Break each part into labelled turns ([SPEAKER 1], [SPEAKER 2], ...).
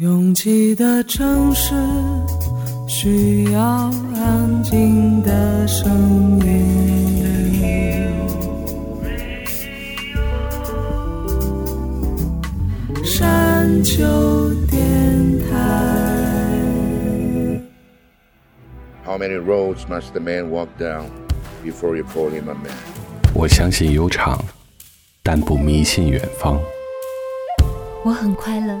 [SPEAKER 1] 拥挤的城市需要安静的声音。山丘电台。
[SPEAKER 2] 我相信有场，但不迷信远方。
[SPEAKER 3] 我很快乐。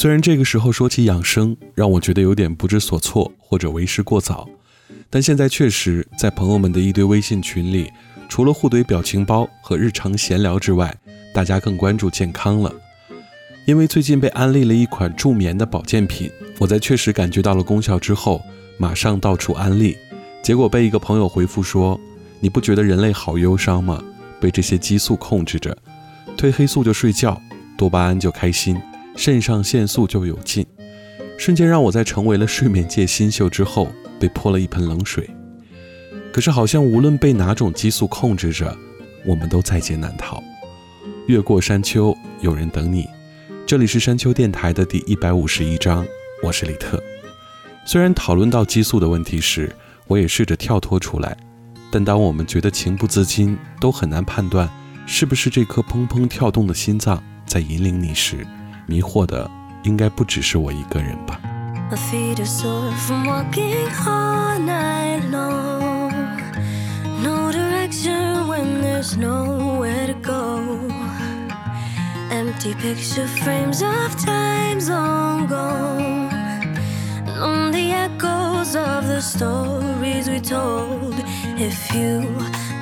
[SPEAKER 4] 虽然这个时候说起养生，让我觉得有点不知所措，或者为时过早，但现在确实，在朋友们的一堆微信群里，除了互怼表情包和日常闲聊之外，大家更关注健康了。因为最近被安利了一款助眠的保健品，我在确实感觉到了功效之后，马上到处安利，结果被一个朋友回复说：“你不觉得人类好忧伤吗？被这些激素控制着，褪黑素就睡觉，多巴胺就开心。”肾上腺素就有劲，瞬间让我在成为了睡眠界新秀之后被泼了一盆冷水。可是好像无论被哪种激素控制着，我们都在劫难逃。越过山丘，有人等你。这里是山丘电台的第一百五十一章，我是李特。虽然讨论到激素的问题时，我也试着跳脱出来，但当我们觉得情不自禁，都很难判断是不是这颗砰砰跳动的心脏在引领你时。迷惑的应该不只是我一个人吧。
[SPEAKER 5] My feet are sore from walking all night long. No direction when there's nowhere to go. Empty picture frames of times long gone. On the echoes of the stories we told. If you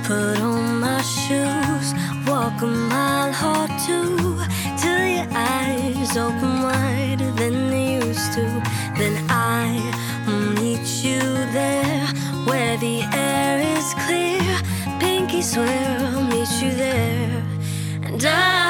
[SPEAKER 5] put on my shoes, walk a mile or two till your eyes eyes open wider than they used to, then I will meet you there where the air is clear. Pinky swear I'll meet you there, and I.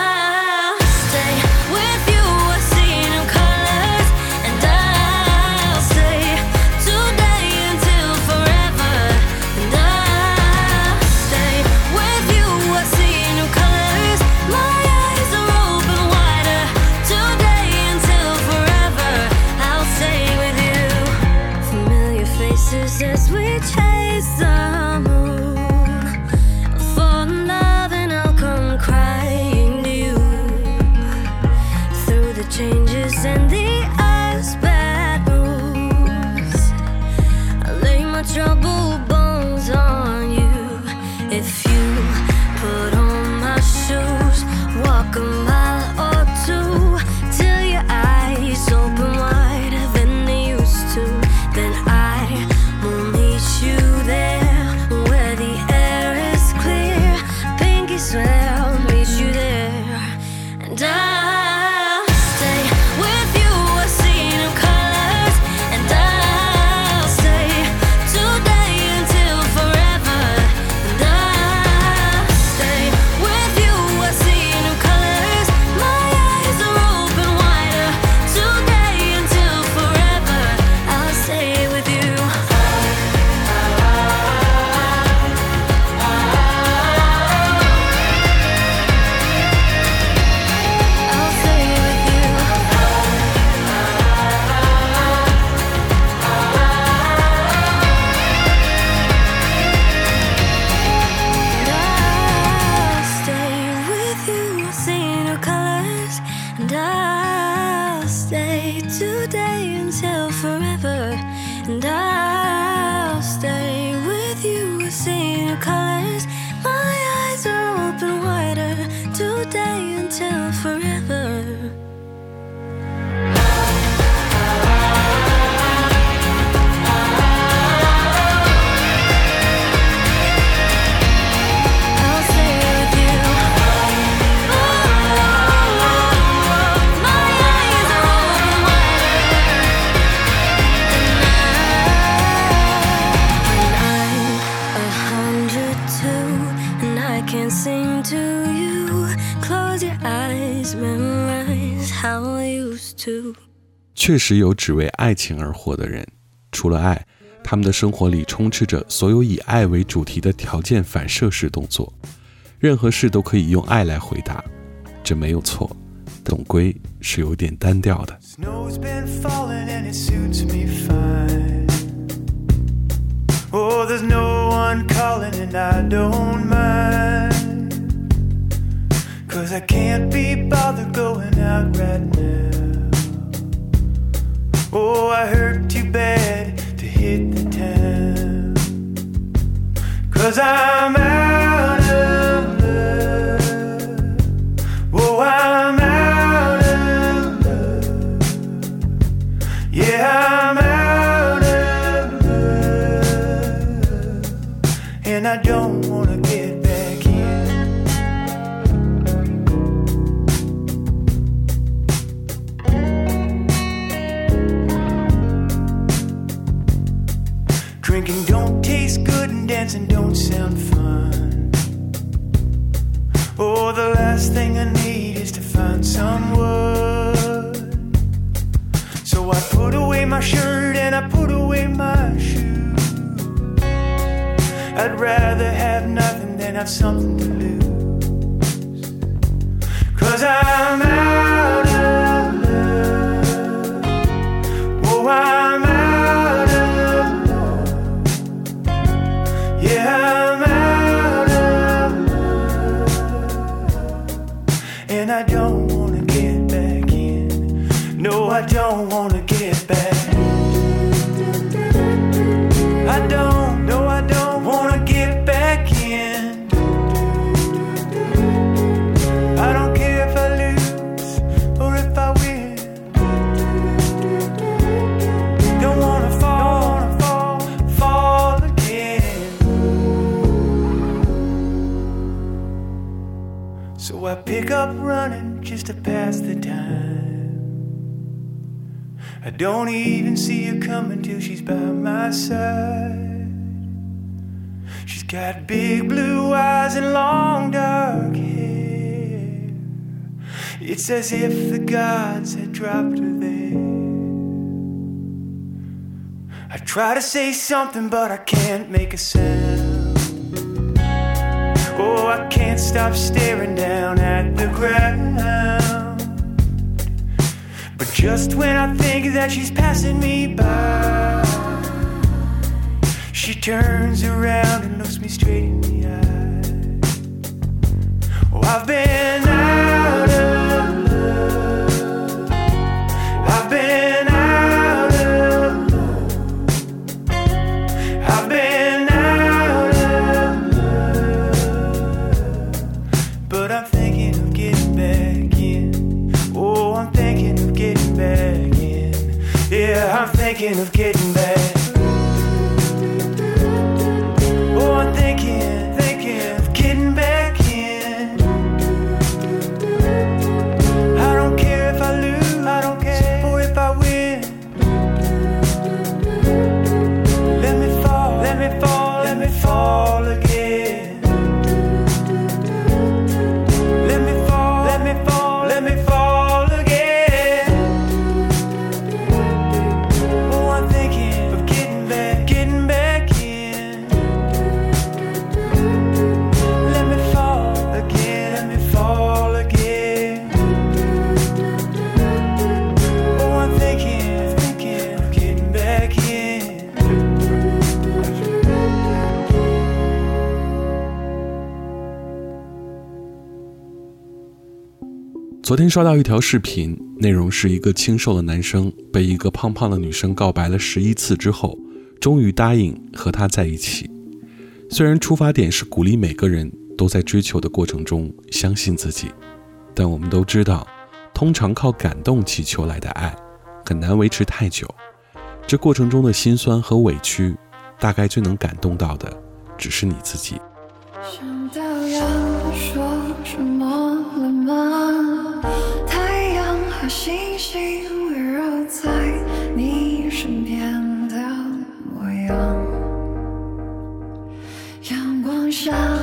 [SPEAKER 5] if you put on my shoes, walk a mile.
[SPEAKER 6] 确实有只为爱情而活的人，除了爱，他们的生活里充斥着所有以爱为主题的条件反射式动作，任何事都可以用爱来回答，这没有错，总归是有点单调的。
[SPEAKER 7] Oh, I hurt too bad to hit the town. Cause I'm out of love. Oh, I'm out of love. Yeah, I'm out of love. And I don't. dancing don't sound fun. Oh, the last thing I need is to find someone. So I put away my shirt and I put away my shoes. I'd rather have nothing than have something to lose. Cause I'm out pass the time. I don't even see her coming till she's by my side. She's got big blue eyes and long dark hair. It's as if the gods had dropped her there. I try to say something, but I can't make a sound. Oh, I can't stop staring down at the ground. But just when I think that she's passing me by, she turns around and looks me straight in the eye. Oh, I've been out.
[SPEAKER 6] 昨天刷到一条视频，内容是一个清瘦的男生被一个胖胖的女生告白了十一次之后，终于答应和她在一起。虽然出发点是鼓励每个人都在追求的过程中相信自己，但我们都知道，通常靠感动祈求来的爱很难维持太久。这过程中的心酸和委屈，大概最能感动到的，只是你自己。
[SPEAKER 8] 想到说什么了吗？
[SPEAKER 6] 上。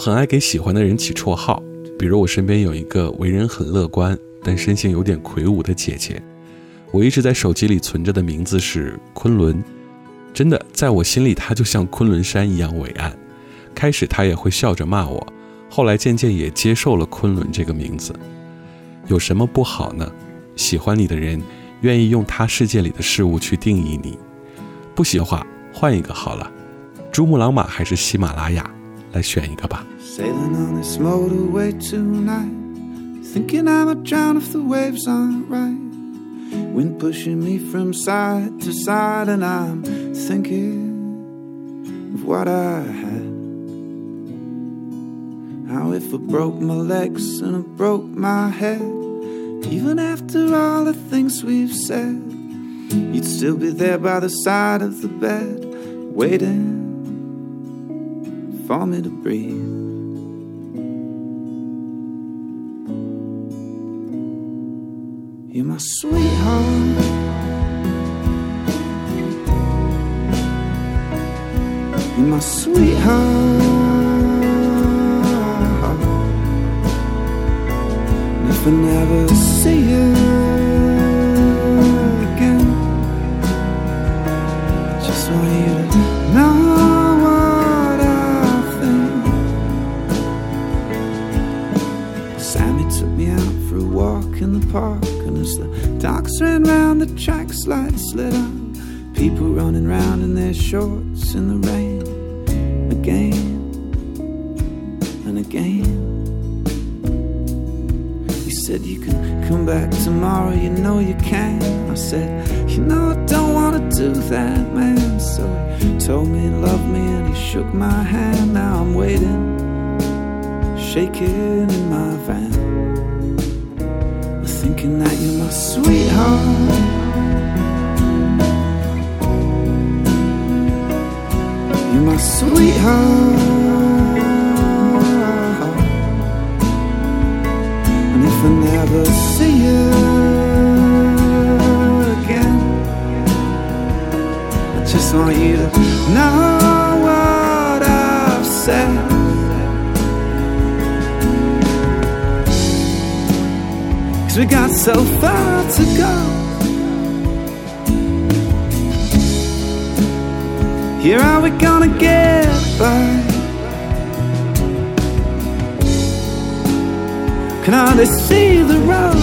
[SPEAKER 6] 很爱给喜欢的人起绰号，比如我身边有一个为人很乐观但身形有点魁梧的姐姐，我一直在手机里存着的名字是昆仑，真的，在我心里她就像昆仑山一样伟岸。开始她也会笑着骂我，后来渐渐也接受了昆仑这个名字。有什么不好呢？喜欢你的人愿意用他世界里的事物去定义你，不喜欢换一个好了，珠穆朗玛还是喜马拉雅，来选一个吧。
[SPEAKER 9] Sailing on this motorway tonight. Thinking I might drown if the waves aren't right. Wind pushing me from side to side, and I'm thinking of what I had. How if I broke my legs and I broke my head, even after all the things we've said, you'd still be there by the side of the bed, waiting for me to breathe. You're my sweetheart. You're my sweetheart. And if I never see you. Dogs ran round the tracks lights slid up. People running round in their shorts in the rain. Again and again. You said you can come back tomorrow, you know you can. I said, You know, I don't want to do that, man. So he told me he loved me and he shook my hand. Now I'm waiting, shaking in my van thinking that you're my sweetheart. You're my sweetheart. And if I never see you again, I just want you to know what I've said. Cause we got so far to go. Here are we gonna get by? Can hardly see the road,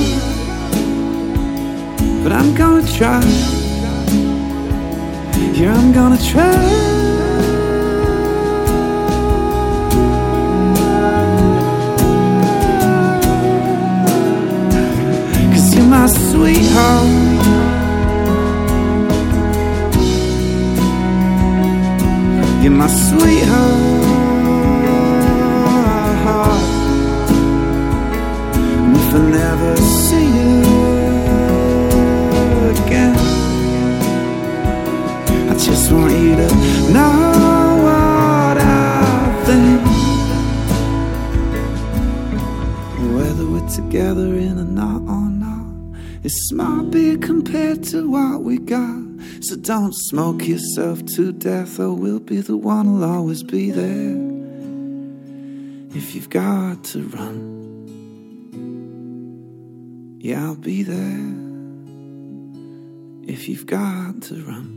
[SPEAKER 9] but I'm gonna try. Here I'm gonna try. Sweetheart, You're my sweetheart. And if I never see you again, I just want you to know what I think. Whether we're together in a it's might be compared to what we got. So don't smoke yourself to death, or we'll be the one who'll always be there. If you've got to run, yeah, I'll be there. If you've got to run.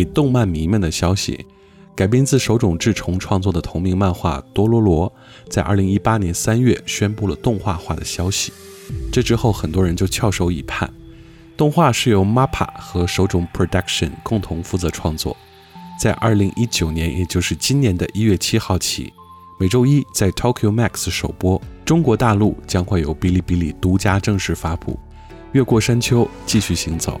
[SPEAKER 4] 以动漫迷们的消息，改编自手冢治虫创作的同名漫画《多罗罗》，在二零一八年三月宣布了动画化的消息。这之后，很多人就翘首以盼。动画是由 MAPPA 和手冢 Production 共同负责创作。在二零一九年，也就是今年的一月七号起，每周一在 Tokyo MX a 首播。中国大陆将会有哔哩哔哩独家正式发布。越过山丘，继续行走。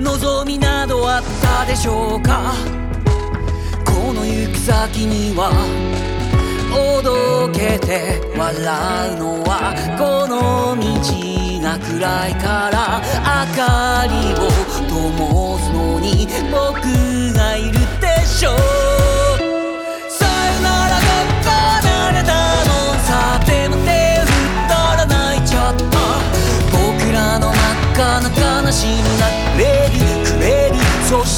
[SPEAKER 10] 望みなどあったでしょうかこの行き先にはおどけて笑うのはこの道が暗いから明かりを灯すのに僕がいるでしょう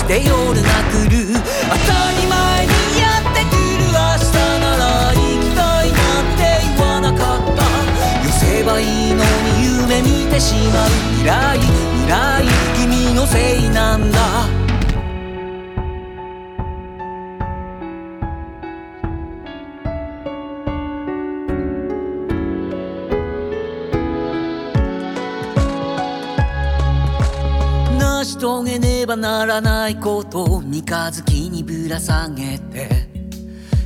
[SPEAKER 10] で夜が来る当たり前にやってくる明日なら行きたいなんて言わなかった寄せばいいのに夢見てしまう未来未来君のせいなんだばならないこと三日月にぶら下げて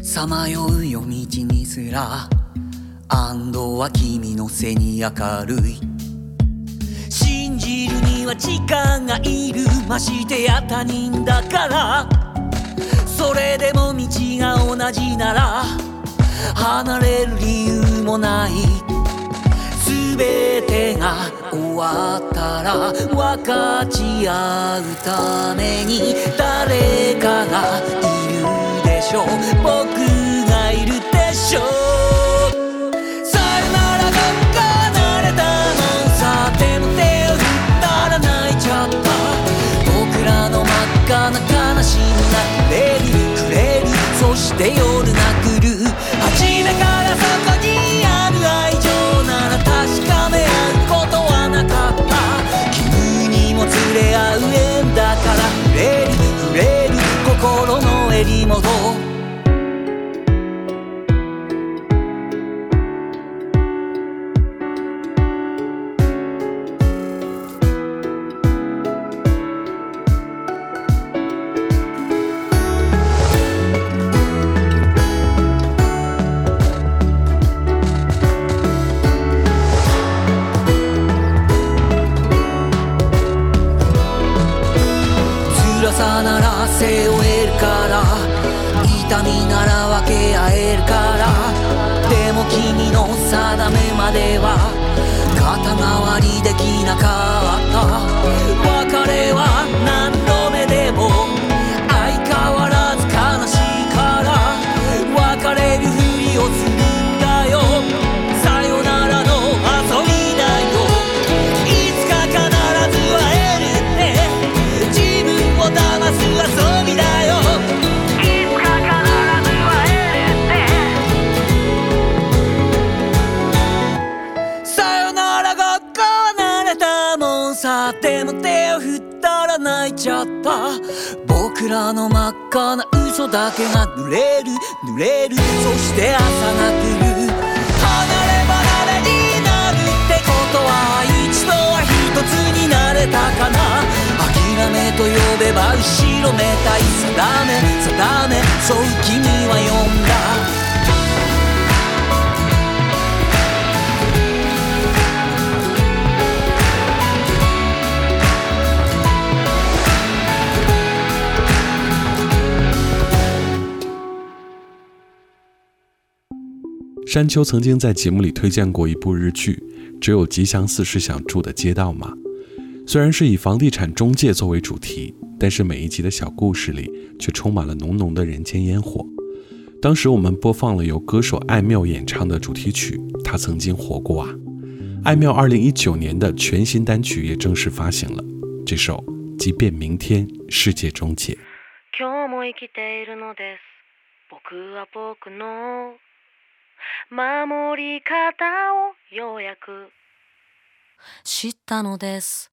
[SPEAKER 10] さまよう夜道にすら安堵は君の背に明るい信じるには力がいるましてや他人だからそれでも道が同じなら離れる理由もない全が終わったら分かち合うために誰かがいるでしょう僕がいるでしょうさよならが離れたの。さても手を振ったら泣いちゃった僕らの真っ赤な悲しみがレリくれるそして夜泣く泣いちゃった僕らの真っ赤な嘘だけが濡れる濡れるそして朝が来る離れ離れになるってことは一度は一つになれたかな諦めと呼べば後ろめたい定め定めそう君は呼んだ
[SPEAKER 4] 山丘曾经在节目里推荐过一部日剧，《只有吉祥寺是想住的街道吗》？虽然是以房地产中介作为主题，但是每一集的小故事里却充满了浓浓的人间烟火。当时我们播放了由歌手艾妙演唱的主题曲，她曾经活过啊！艾妙二零一九年的全新单曲也正式发行了，这首《即便明天世界终结》。
[SPEAKER 8] 守り方をようやく知ったのです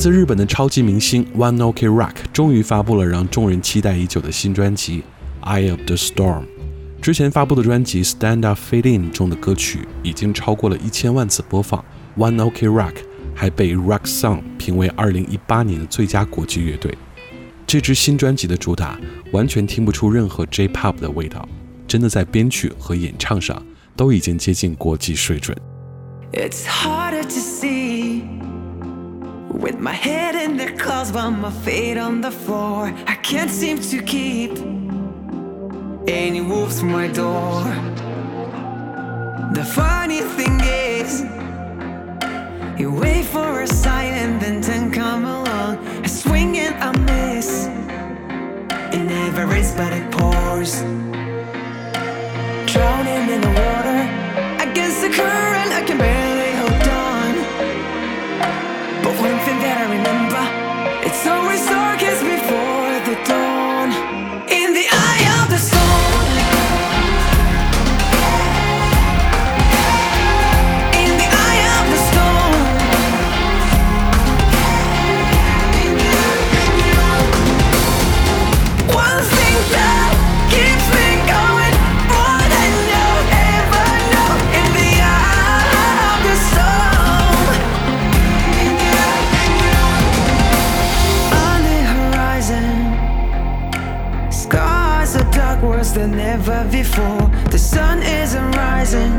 [SPEAKER 8] 来
[SPEAKER 4] 自日本的超级明星 One Ok Rock 终于发布了让众人期待已久的新专辑《Eye of the Storm》。之前发布的专辑《Stand Up Feeling》中的歌曲已经超过了一千万次播放。One Ok Rock 还被 Rock s o n g 评为2018年的最佳国际乐队。这支新专辑的主打完全听不出任何 J-Pop 的味道，真的在编曲和演唱上都已经接近国际水准。
[SPEAKER 11] It's to see harder With my head in the clouds, but my feet on the floor. I can't seem to keep any wolves from my door. The funny thing is, you wait for a sign and then ten come along. I swing and I miss. It never rains, but it pours. Drowning in the water against the current, I can bear. than ever before. The sun isn't rising,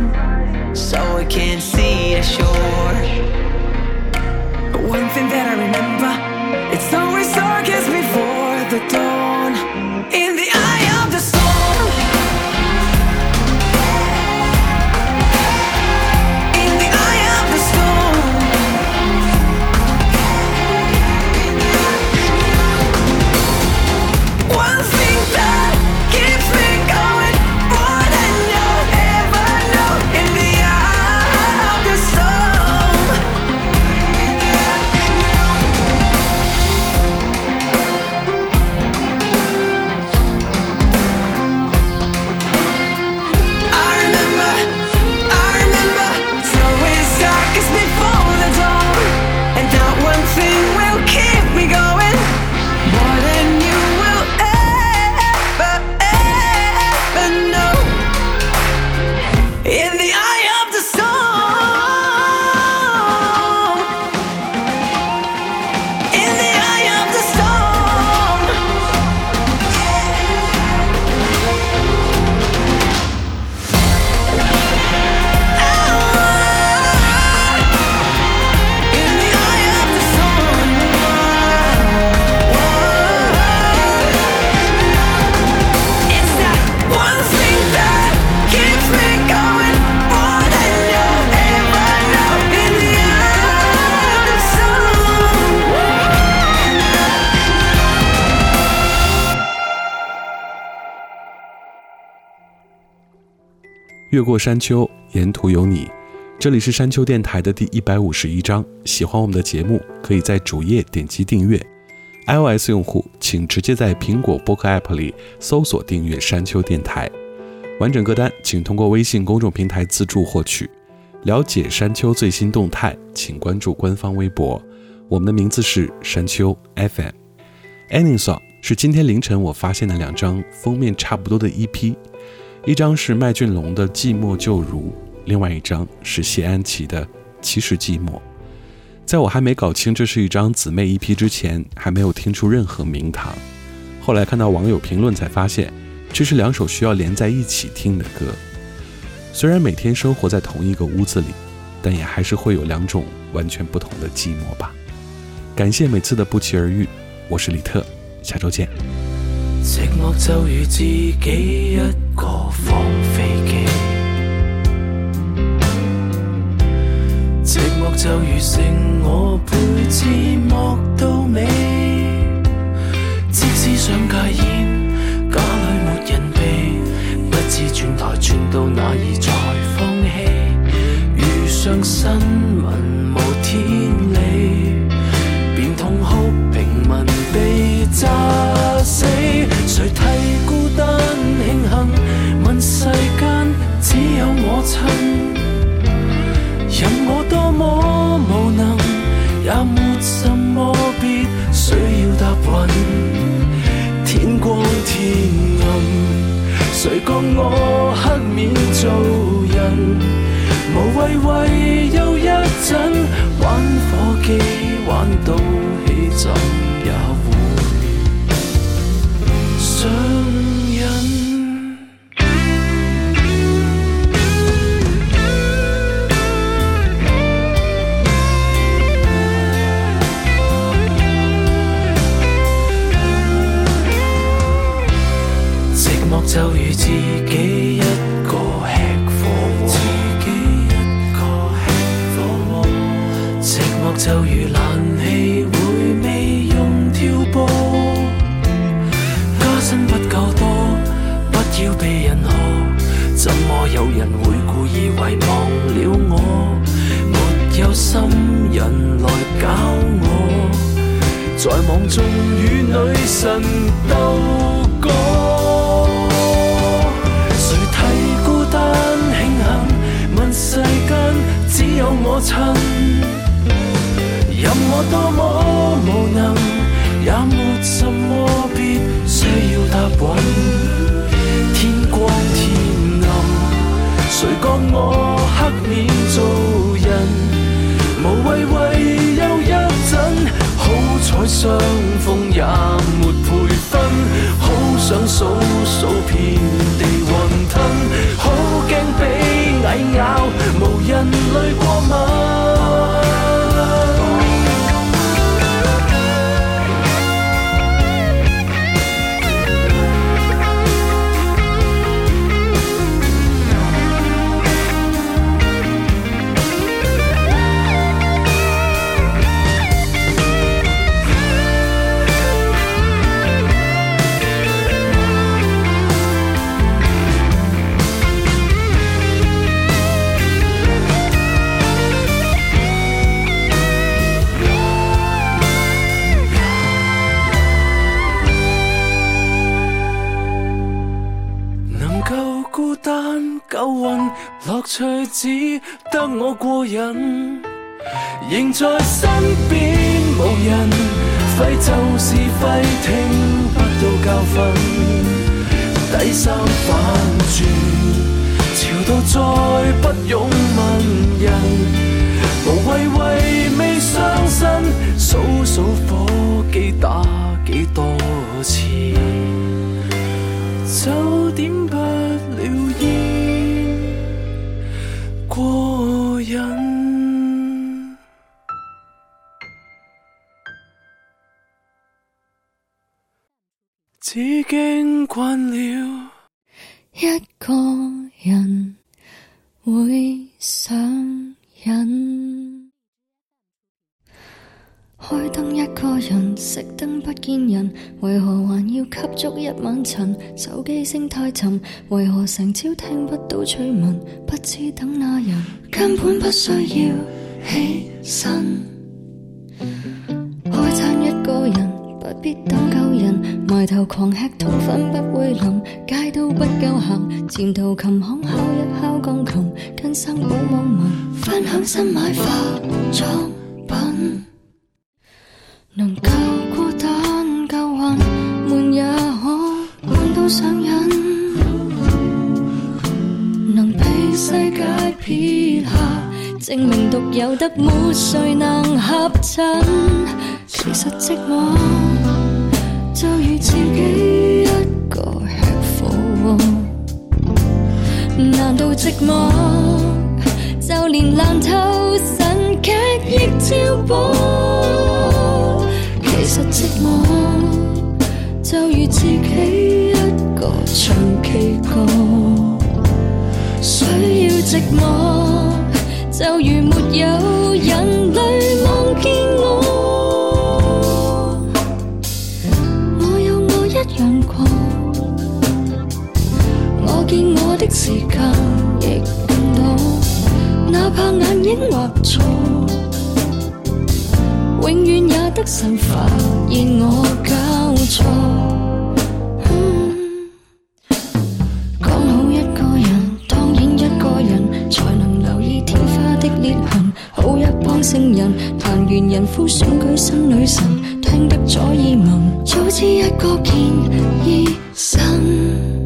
[SPEAKER 11] so I can't see ashore. But one thing that I remember, it's always dark.
[SPEAKER 4] 越过山丘，沿途有你。这里是山丘电台的第一百五十一章。喜欢我们的节目，可以在主页点击订阅。iOS 用户请直接在苹果播客 App 里搜索订阅山丘电台。完整歌单请通过微信公众平台自助获取。了解山丘最新动态，请关注官方微博。我们的名字是山丘 FM。Any song 是今天凌晨我发现的两张封面差不多的 EP。一张是麦浚龙的《寂寞就如》，另外一张是谢安琪的《其实寂寞》。在我还没搞清这是一张姊妹一批之前，还没有听出任何名堂。
[SPEAKER 6] 后来看到网友评论才发现，这是两首需要连在一起听的歌。虽然每天生活在同一个屋子里，但也还是会有两种完全不同的寂寞吧。感谢每次的不期而遇，我是李特，下周见。
[SPEAKER 1] 寂寞就如自己一个放飞机，寂寞就如剩我陪寂寞到尾。即使想戒烟，家里没人避，不知转台转到哪儿才放弃。遇上新闻无天。被炸死，谁替孤单庆幸？问世间只有我亲。任我多么无能，也没什么必需要答允。天光天暗，谁共我黑面做人？无谓为又一阵玩火机，玩到起震。就如自己。只得我过瘾，仍在身边无人，废就是废，听不到教训，底衫反转，潮到再不用问人，无谓为未伤身，数数火机打几多。经惯了
[SPEAKER 12] 一个人会想瘾。开灯一个人熄灯不见人，为何还要吸足一晚尘？手机声太沉，为何成朝听不到催吻？不知等那人，根本不需要起身，开灯一个人。必懂救人，埋头狂吃通粉不会淋，街都不够行，前途琴行敲一敲钢琴，跟生保网文分享新买化妆品，能够孤单救运，闷也可闷到上瘾，能被世界撇下，证明独有得没谁能合衬。其实寂寞，就如自己一个吃火锅。难道寂寞，就连烂透神剧亦照播。其实寂寞，就如自己一个唱 K 歌。需要寂寞，就如没有人类。时间亦变短，哪怕眼影画错，永远也得神发现我搞错。刚好一个人，当然一个人，才能留意天花的裂痕。好一帮圣人，谈完人夫选举新女神，听得左耳盲。早知一个见医生。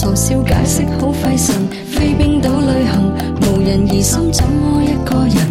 [SPEAKER 12] 傻笑解释好费神，飞冰岛旅行，无人疑心，怎么一个人？